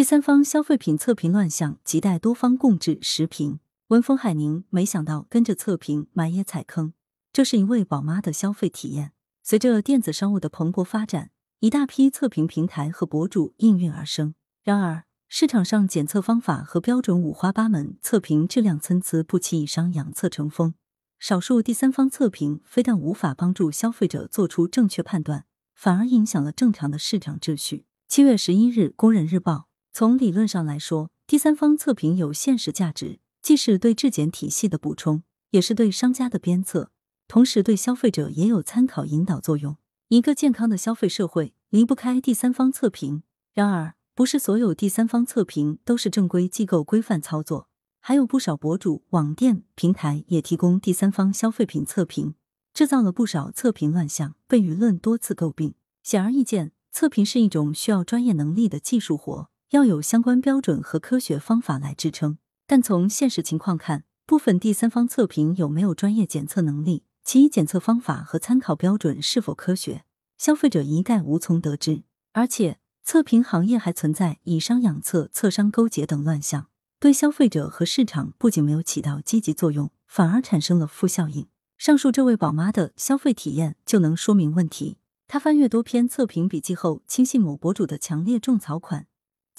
第三方消费品测评乱象，亟待多方共治。时评：文峰海宁。没想到跟着测评买也踩坑，这是一位宝妈的消费体验。随着电子商务的蓬勃发展，一大批测评平台和博主应运而生。然而，市场上检测方法和标准五花八门，测评质量参差不齐，以商养测成风。少数第三方测评非但无法帮助消费者做出正确判断，反而影响了正常的市场秩序。七月十一日，《工人日报》从理论上来说，第三方测评有现实价值，既是对质检体系的补充，也是对商家的鞭策，同时对消费者也有参考引导作用。一个健康的消费社会离不开第三方测评。然而，不是所有第三方测评都是正规机构规范操作，还有不少博主、网店、平台也提供第三方消费品测评，制造了不少测评乱象，被舆论多次诟病。显而易见，测评是一种需要专业能力的技术活，要有相关标准和科学方法来支撑。但从现实情况看，部分第三方测评有没有专业检测能力，其检测方法和参考标准是否科学，消费者一概无从得知。而且，测评行业还存在以商养测、测商勾结等乱象，对消费者和市场不仅没有起到积极作用，反而产生了负效应。上述这位宝妈的消费体验就能说明问题。她翻阅多篇测评笔记后，轻信某博主的强烈种草款，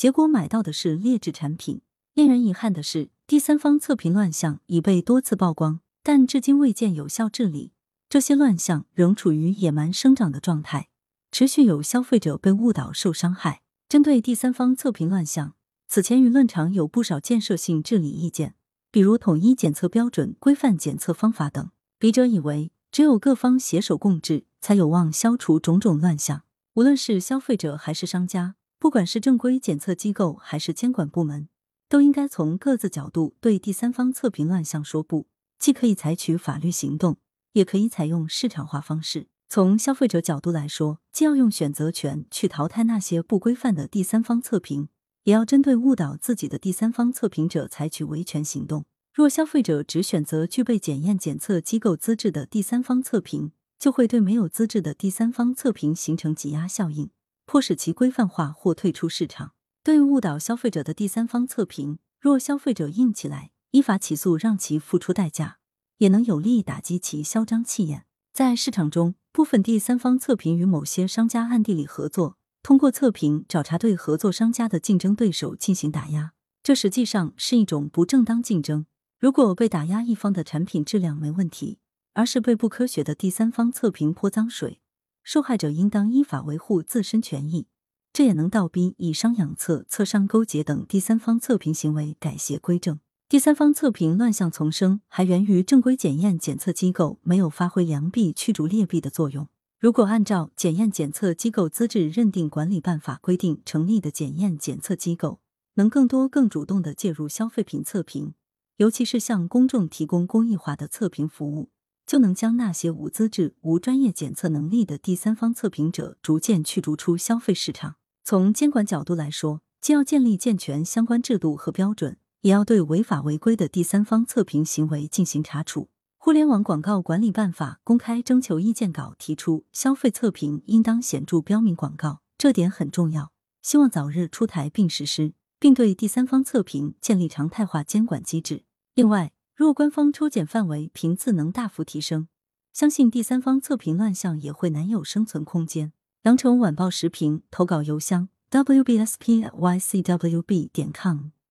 结果买到的是劣质产品。令人遗憾的是，第三方测评乱象已被多次曝光，但至今未见有效治理。这些乱象仍处于野蛮生长的状态。持续有消费者被误导受伤害。针对第三方测评乱象，此前舆论场有不少建设性治理意见，比如统一检测标准、规范检测方法等。笔者以为，只有各方携手共治，才有望消除种种乱象。无论是消费者还是商家，不管是正规检测机构还是监管部门，都应该从各自角度对第三方测评乱象说不。既可以采取法律行动，也可以采用市场化方式。从消费者角度来说，既要用选择权去淘汰那些不规范的第三方测评，也要针对误导自己的第三方测评者采取维权行动。若消费者只选择具备检验检测机构资质的第三方测评，就会对没有资质的第三方测评形成挤压效应，迫使其规范化或退出市场。对误导消费者的第三方测评，若消费者硬起来，依法起诉让其付出代价，也能有力打击其嚣张气焰。在市场中，部分第三方测评与某些商家暗地里合作，通过测评找茬对合作商家的竞争对手进行打压，这实际上是一种不正当竞争。如果被打压一方的产品质量没问题，而是被不科学的第三方测评泼脏水，受害者应当依法维护自身权益，这也能倒逼以商养测、测商勾结等第三方测评行为改邪归正。第三方测评乱象丛生，还源于正规检验检测机构没有发挥良币驱逐劣币的作用。如果按照《检验检测机构资质认定管理办法》规定成立的检验检测机构，能更多、更主动的介入消费品测评，尤其是向公众提供公益化的测评服务，就能将那些无资质、无专业检测能力的第三方测评者逐渐驱逐出消费市场。从监管角度来说，既要建立健全相关制度和标准。也要对违法违规的第三方测评行为进行查处。互联网广告管理办法公开征求意见稿提出，消费测评应当显著标明广告，这点很重要。希望早日出台并实施，并对第三方测评建立常态化监管机制。另外，若官方抽检范围频次能大幅提升，相信第三方测评乱象也会难有生存空间。羊城晚报时评投稿邮箱：wbspycwb 点 com。